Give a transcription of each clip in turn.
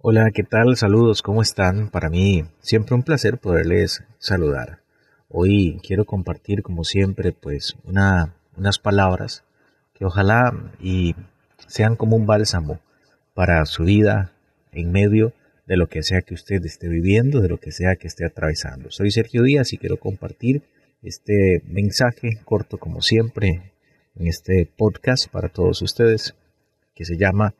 Hola, ¿qué tal? Saludos, ¿cómo están? Para mí siempre un placer poderles saludar. Hoy quiero compartir, como siempre, pues una, unas palabras que ojalá y sean como un bálsamo para su vida en medio de lo que sea que usted esté viviendo, de lo que sea que esté atravesando. Soy Sergio Díaz y quiero compartir este mensaje corto, como siempre, en este podcast para todos ustedes, que se llama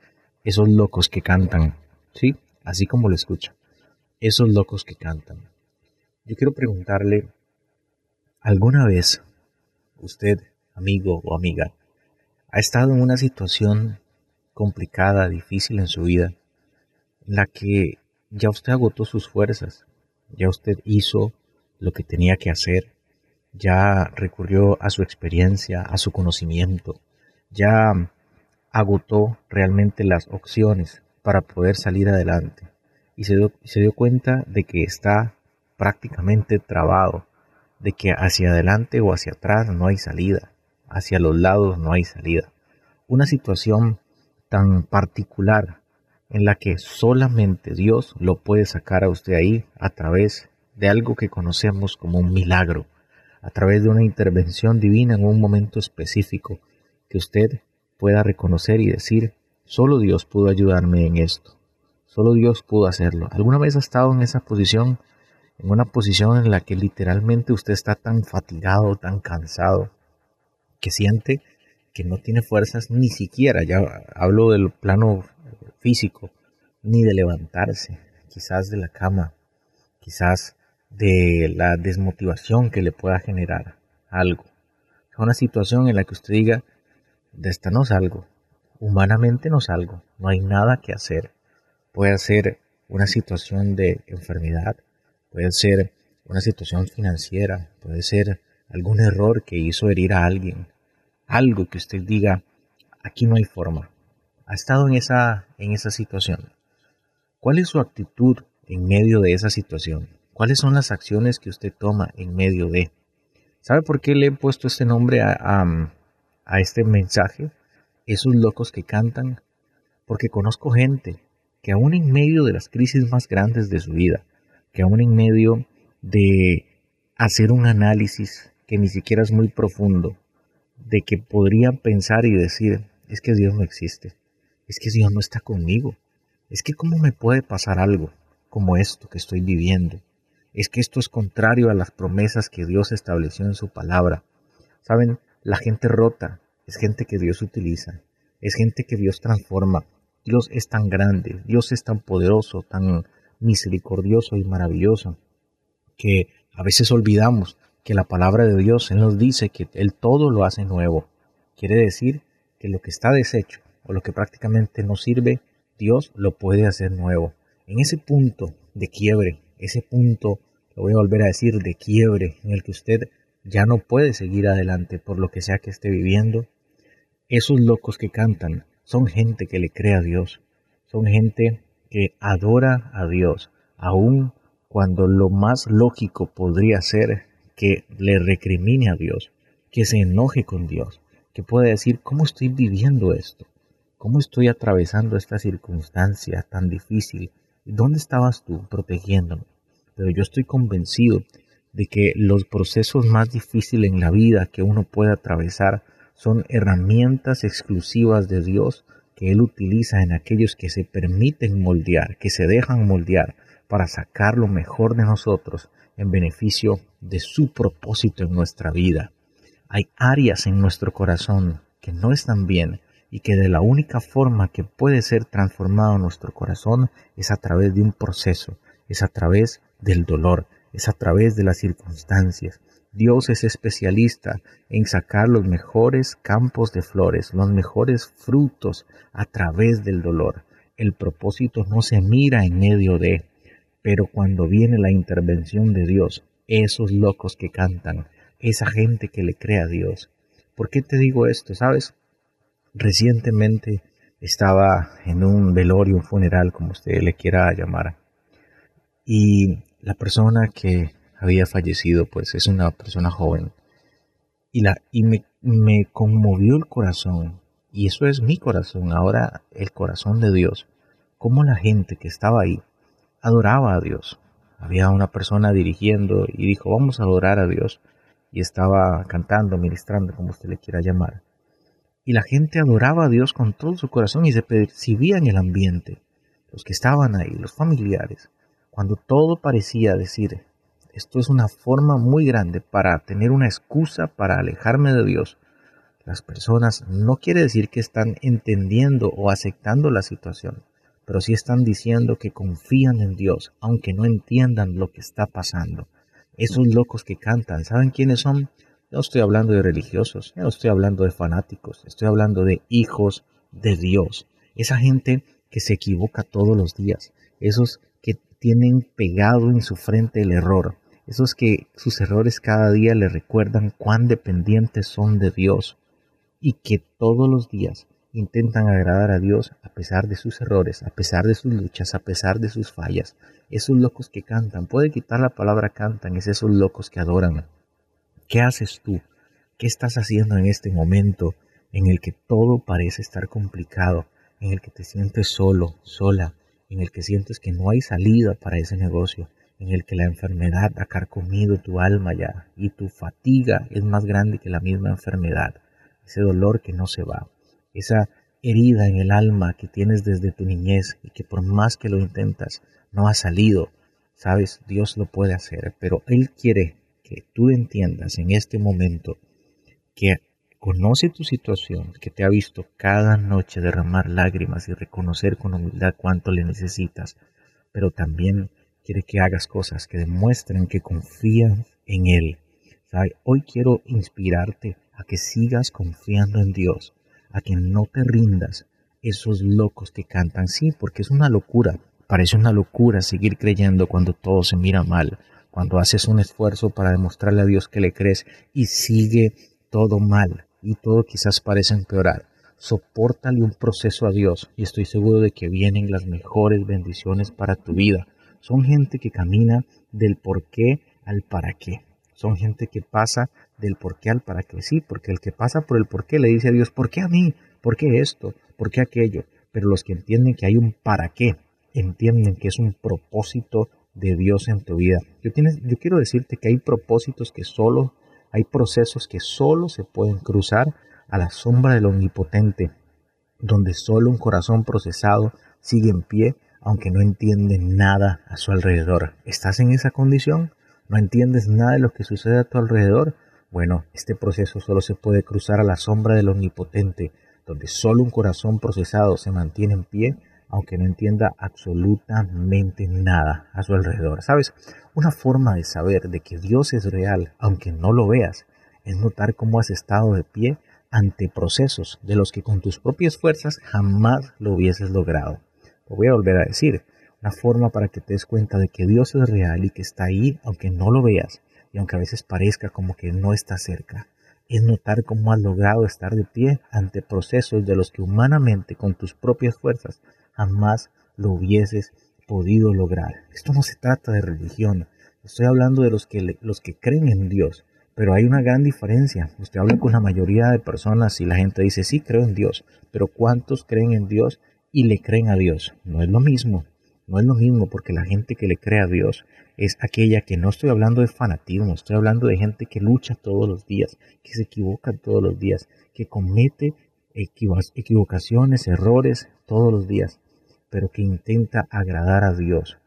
Esos locos que cantan Sí, así como lo escucha. Esos locos que cantan. Yo quiero preguntarle, ¿alguna vez usted, amigo o amiga, ha estado en una situación complicada, difícil en su vida, en la que ya usted agotó sus fuerzas, ya usted hizo lo que tenía que hacer, ya recurrió a su experiencia, a su conocimiento, ya agotó realmente las opciones para poder salir adelante y se dio, se dio cuenta de que está prácticamente trabado, de que hacia adelante o hacia atrás no hay salida, hacia los lados no hay salida. Una situación tan particular en la que solamente Dios lo puede sacar a usted ahí a través de algo que conocemos como un milagro, a través de una intervención divina en un momento específico que usted pueda reconocer y decir, Solo Dios pudo ayudarme en esto. Solo Dios pudo hacerlo. ¿Alguna vez ha estado en esa posición? En una posición en la que literalmente usted está tan fatigado, tan cansado, que siente que no tiene fuerzas ni siquiera, ya hablo del plano físico, ni de levantarse, quizás de la cama, quizás de la desmotivación que le pueda generar algo. Una situación en la que usted diga, de esta no salgo, humanamente no salgo, no hay nada que hacer. Puede ser una situación de enfermedad, puede ser una situación financiera, puede ser algún error que hizo herir a alguien, algo que usted diga, aquí no hay forma. Ha estado en esa, en esa situación. ¿Cuál es su actitud en medio de esa situación? ¿Cuáles son las acciones que usted toma en medio de? ¿Sabe por qué le he puesto este nombre a, a este mensaje? Esos locos que cantan, porque conozco gente que aún en medio de las crisis más grandes de su vida, que aún en medio de hacer un análisis que ni siquiera es muy profundo, de que podrían pensar y decir, es que Dios no existe, es que Dios no está conmigo, es que cómo me puede pasar algo como esto que estoy viviendo, es que esto es contrario a las promesas que Dios estableció en su palabra. Saben, la gente rota es gente que Dios utiliza, es gente que Dios transforma. Dios es tan grande, Dios es tan poderoso, tan misericordioso y maravilloso, que a veces olvidamos que la palabra de Dios Él nos dice que Él todo lo hace nuevo. Quiere decir que lo que está deshecho o lo que prácticamente no sirve, Dios lo puede hacer nuevo. En ese punto de quiebre, ese punto, lo voy a volver a decir, de quiebre, en el que usted ya no puede seguir adelante por lo que sea que esté viviendo, esos locos que cantan son gente que le cree a Dios, son gente que adora a Dios, aun cuando lo más lógico podría ser que le recrimine a Dios, que se enoje con Dios, que pueda decir, ¿cómo estoy viviendo esto? ¿Cómo estoy atravesando esta circunstancia tan difícil? ¿Dónde estabas tú protegiéndome? Pero yo estoy convencido de que los procesos más difíciles en la vida que uno puede atravesar son herramientas exclusivas de Dios que Él utiliza en aquellos que se permiten moldear, que se dejan moldear para sacar lo mejor de nosotros en beneficio de su propósito en nuestra vida. Hay áreas en nuestro corazón que no están bien y que de la única forma que puede ser transformado nuestro corazón es a través de un proceso, es a través del dolor, es a través de las circunstancias, Dios es especialista en sacar los mejores campos de flores, los mejores frutos a través del dolor. El propósito no se mira en medio de, pero cuando viene la intervención de Dios, esos locos que cantan, esa gente que le cree a Dios. ¿Por qué te digo esto? ¿Sabes? Recientemente estaba en un velorio, un funeral, como usted le quiera llamar, y la persona que había fallecido, pues es una persona joven. Y, la, y me, me conmovió el corazón, y eso es mi corazón, ahora el corazón de Dios, cómo la gente que estaba ahí adoraba a Dios. Había una persona dirigiendo y dijo, vamos a adorar a Dios. Y estaba cantando, ministrando, como usted le quiera llamar. Y la gente adoraba a Dios con todo su corazón y se percibía en el ambiente. Los que estaban ahí, los familiares, cuando todo parecía decir, esto es una forma muy grande para tener una excusa para alejarme de Dios. Las personas no quiere decir que están entendiendo o aceptando la situación, pero sí están diciendo que confían en Dios, aunque no entiendan lo que está pasando. Esos locos que cantan, ¿saben quiénes son? No estoy hablando de religiosos, no estoy hablando de fanáticos, estoy hablando de hijos de Dios. Esa gente que se equivoca todos los días, esos tienen pegado en su frente el error, esos que sus errores cada día le recuerdan cuán dependientes son de Dios y que todos los días intentan agradar a Dios a pesar de sus errores, a pesar de sus luchas, a pesar de sus fallas. Esos locos que cantan, puede quitar la palabra cantan, es esos locos que adoran. ¿Qué haces tú? ¿Qué estás haciendo en este momento en el que todo parece estar complicado, en el que te sientes solo, sola, en el que sientes que no hay salida para ese negocio, en el que la enfermedad ha carcomido tu alma ya y tu fatiga es más grande que la misma enfermedad, ese dolor que no se va? esa herida en el alma que tienes desde tu niñez y que por más que lo intentas no ha salido, sabes, Dios lo puede hacer, pero Él quiere que tú entiendas en este momento que conoce tu situación, que te ha visto cada noche derramar lágrimas y reconocer con humildad cuánto le necesitas, pero también quiere que hagas cosas que demuestren que confías en Él. Hoy quiero inspirarte a que sigas confiando en Dios, a que no te rindas. Esos locos que cantan, sí, porque es una locura. Parece una locura seguir creyendo cuando todo se mira mal, cuando haces un esfuerzo para demostrarle a Dios que le crees y sigue todo mal y todo quizás parece empeorar. Sopórtale un proceso a Dios y estoy seguro de que vienen las mejores bendiciones para tu vida. Son gente que camina del por qué al para qué. Son gente que pasa del por qué al para qué. Sí, porque el que pasa por el por qué le dice a Dios, ¿por qué a mí? ¿Por qué esto? ¿Por qué aquello? Pero los que entienden que hay un para qué, entienden que es un propósito de Dios en tu vida. Yo, tienes, yo quiero decirte que hay propósitos que solo, hay procesos que solo se pueden cruzar a la sombra del omnipotente, donde solo un corazón procesado sigue en pie, aunque no entiende nada a su alrededor. ¿Estás en esa condición? ¿No entiendes nada de lo que sucede a tu alrededor? Bueno, este proceso solo se puede cruzar a la sombra del Omnipotente, donde solo un corazón procesado se mantiene en pie, aunque no entienda absolutamente nada a su alrededor. ¿Sabes? Una forma de saber de que Dios es real, aunque no lo veas, es notar cómo has estado de pie ante procesos de los que con tus propias fuerzas jamás lo hubieses logrado. Lo voy a volver a decir. Una forma para que te des cuenta de que Dios es real y que está ahí, aunque no lo veas, y aunque a veces parezca como que no está cerca, es notar cómo has logrado estar de pie ante procesos de los que humanamente con tus propias fuerzas jamás lo hubieses podido lograr. Esto no se trata de religión, estoy hablando de los que, los que creen en Dios, pero hay una gran diferencia. Usted habla con la mayoría de personas y la gente dice, sí, creo en Dios, pero ¿cuántos creen en Dios y le creen a Dios? No es lo mismo. No es lo mismo porque la gente que le cree a Dios es aquella que no estoy hablando de fanatismo, estoy hablando de gente que lucha todos los días, que se equivoca todos los días, que comete equivocaciones, errores todos los días, pero que intenta agradar a Dios.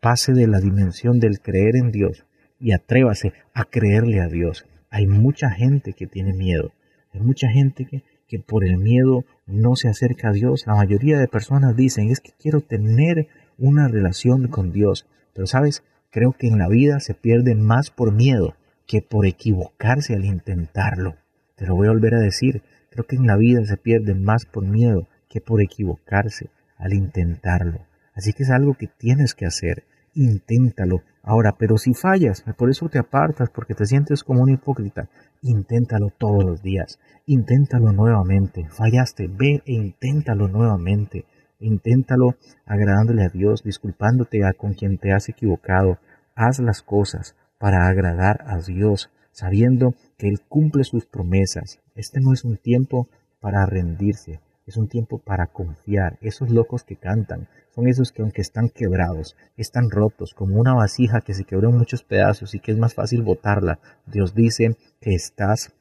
Pase de la dimensión del creer en Dios y atrévase a creerle a Dios. Hay mucha gente que tiene miedo, hay mucha gente que, que por el miedo no se acerca a Dios. La mayoría de personas dicen, es que quiero tener una relación con Dios. Pero sabes, creo que en la vida se pierde más por miedo que por equivocarse al intentarlo. Te lo voy a volver a decir, creo que en la vida se pierde más por miedo que por equivocarse al intentarlo. Así que es algo que tienes que hacer. Inténtalo. Ahora, pero si fallas, por eso te apartas, porque te sientes como un hipócrita, inténtalo todos los días. Inténtalo nuevamente. Fallaste, ve e inténtalo nuevamente. Inténtalo agradándole a Dios, disculpándote con quien te has equivocado. Haz las cosas para agradar a Dios, sabiendo que Él cumple sus promesas. Este no es un tiempo para rendirse. Es un tiempo para confiar. Esos locos que cantan son esos que aunque están quebrados, están rotos, como una vasija que se quebró en muchos pedazos y que es más fácil botarla. Dios dice que estás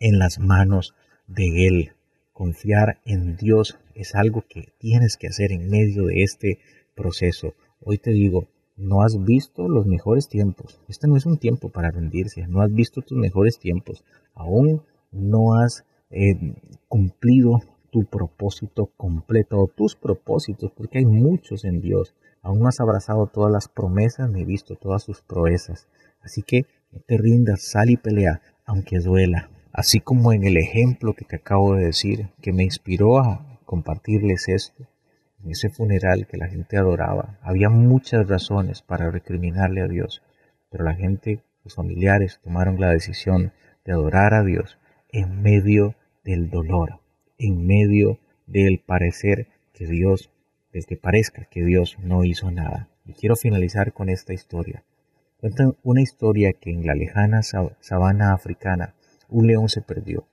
en las manos de Él. Confiar en Dios es algo que tienes que hacer en medio de este proceso. Hoy te digo, no has visto los mejores tiempos. Este no es un tiempo para rendirse. No has visto tus mejores tiempos. Aún no has eh, cumplido tu propósito completo o tus propósitos, porque hay muchos en Dios. Aún has abrazado todas las promesas ni visto todas sus proezas. Así que no te rindas, sal y pelea, aunque duela. Así como en el ejemplo que te acabo de decir, que me inspiró a compartirles esto, en ese funeral que la gente adoraba, había muchas razones para recriminarle a Dios, pero la gente, los familiares, tomaron la decisión de adorar a Dios en medio del dolor, en medio del parecer que Dios, del que parezca que Dios no hizo nada. Y quiero finalizar con esta historia. Cuentan una historia que en la lejana sabana africana un león se perdió.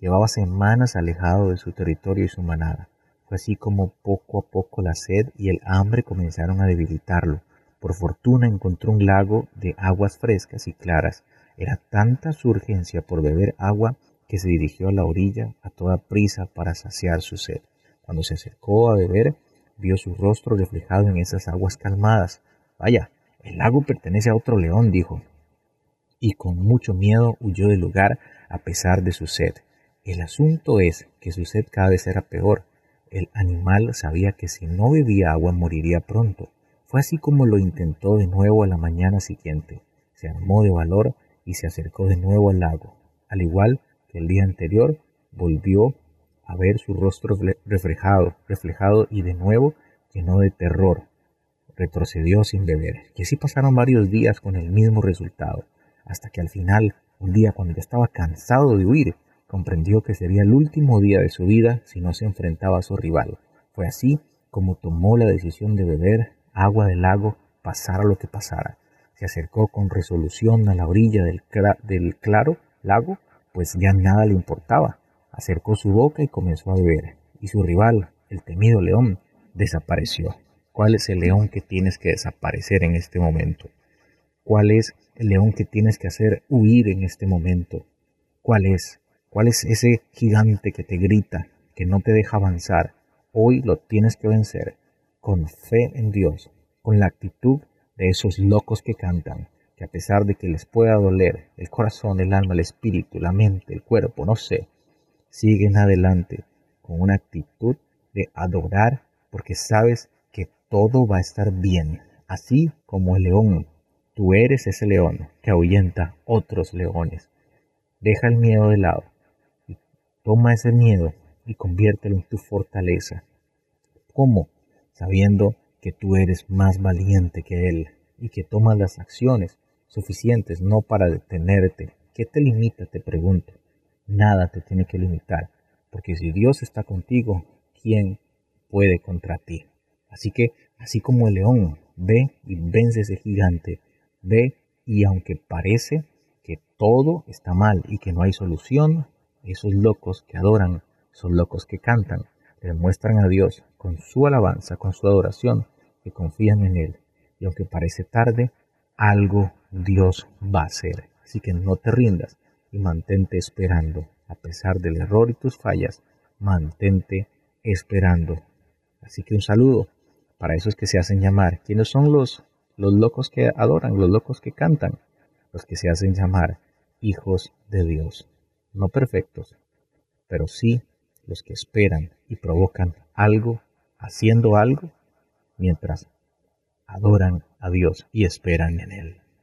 Llevaba semanas alejado de su territorio y su manada. Fue así como poco a poco la sed y el hambre comenzaron a debilitarlo. Por fortuna encontró un lago de aguas frescas y claras. Era tanta su urgencia por beber agua que se dirigió a la orilla a toda prisa para saciar su sed. Cuando se acercó a beber, vio su rostro reflejado en esas aguas calmadas. Vaya, el lago pertenece a otro león, dijo, y con mucho miedo huyó del lugar a pesar de su sed. El asunto es que su sed cada vez era peor. El animal sabía que si no bebía agua moriría pronto. Fue así como lo intentó de nuevo a la mañana siguiente. Se armó de valor y se acercó de nuevo al lago. Al igual el día anterior, volvió a ver su rostro reflejado, reflejado y de nuevo llenó de terror. Retrocedió sin beber. Y así pasaron varios días con el mismo resultado, hasta que al final, un día cuando ya estaba cansado de huir, comprendió que sería el último día de su vida si no se enfrentaba a su rival. Fue así como tomó la decisión de beber agua del lago, pasara lo que pasara. Se acercó con resolución a la orilla del, del claro lago pues ya nada le importaba. Acercó su boca y comenzó a beber, y su rival, el temido león, desapareció. ¿Cuál es el león que tienes que desaparecer en este momento? ¿Cuál es el león que tienes que hacer huir en este momento? ¿Cuál es? ¿Cuál es ese gigante que te grita, que no te deja avanzar? Hoy lo tienes que vencer con fe en Dios, con la actitud de esos locos que cantan, que a pesar de que les pueda doler el corazón, el alma, el espíritu, la mente, el cuerpo, no sé, siguen adelante con una actitud de adorar porque sabes que todo va a estar bien, así como el león. Tú eres ese león que ahuyenta otros leones. Deja el miedo de lado y toma ese miedo y conviértelo en tu fortaleza. ¿Cómo? Sabiendo que tú eres más valiente que él y que tomas las acciones suficientes no para detenerte. ¿Qué te limita? Te pregunto. Nada te tiene que limitar, porque si Dios está contigo, ¿quién puede contra ti? Así que, así como el león ve y vence ese gigante, ve y aunque parece que todo está mal y que no hay solución, esos locos que adoran, son locos que cantan, demuestran a Dios con su alabanza, con su adoración, que confían en Él. Y aunque parece tarde, algo Dios va a hacer. Así que no te rindas y mantente esperando. A pesar del error y tus fallas, mantente esperando. Así que un saludo para esos que se hacen llamar. ¿Quiénes son los, los locos que adoran, los locos que cantan? Los que se hacen llamar hijos de Dios. No perfectos, pero sí los que esperan y provocan algo, haciendo algo, mientras adoran a Dios y esperan en Él.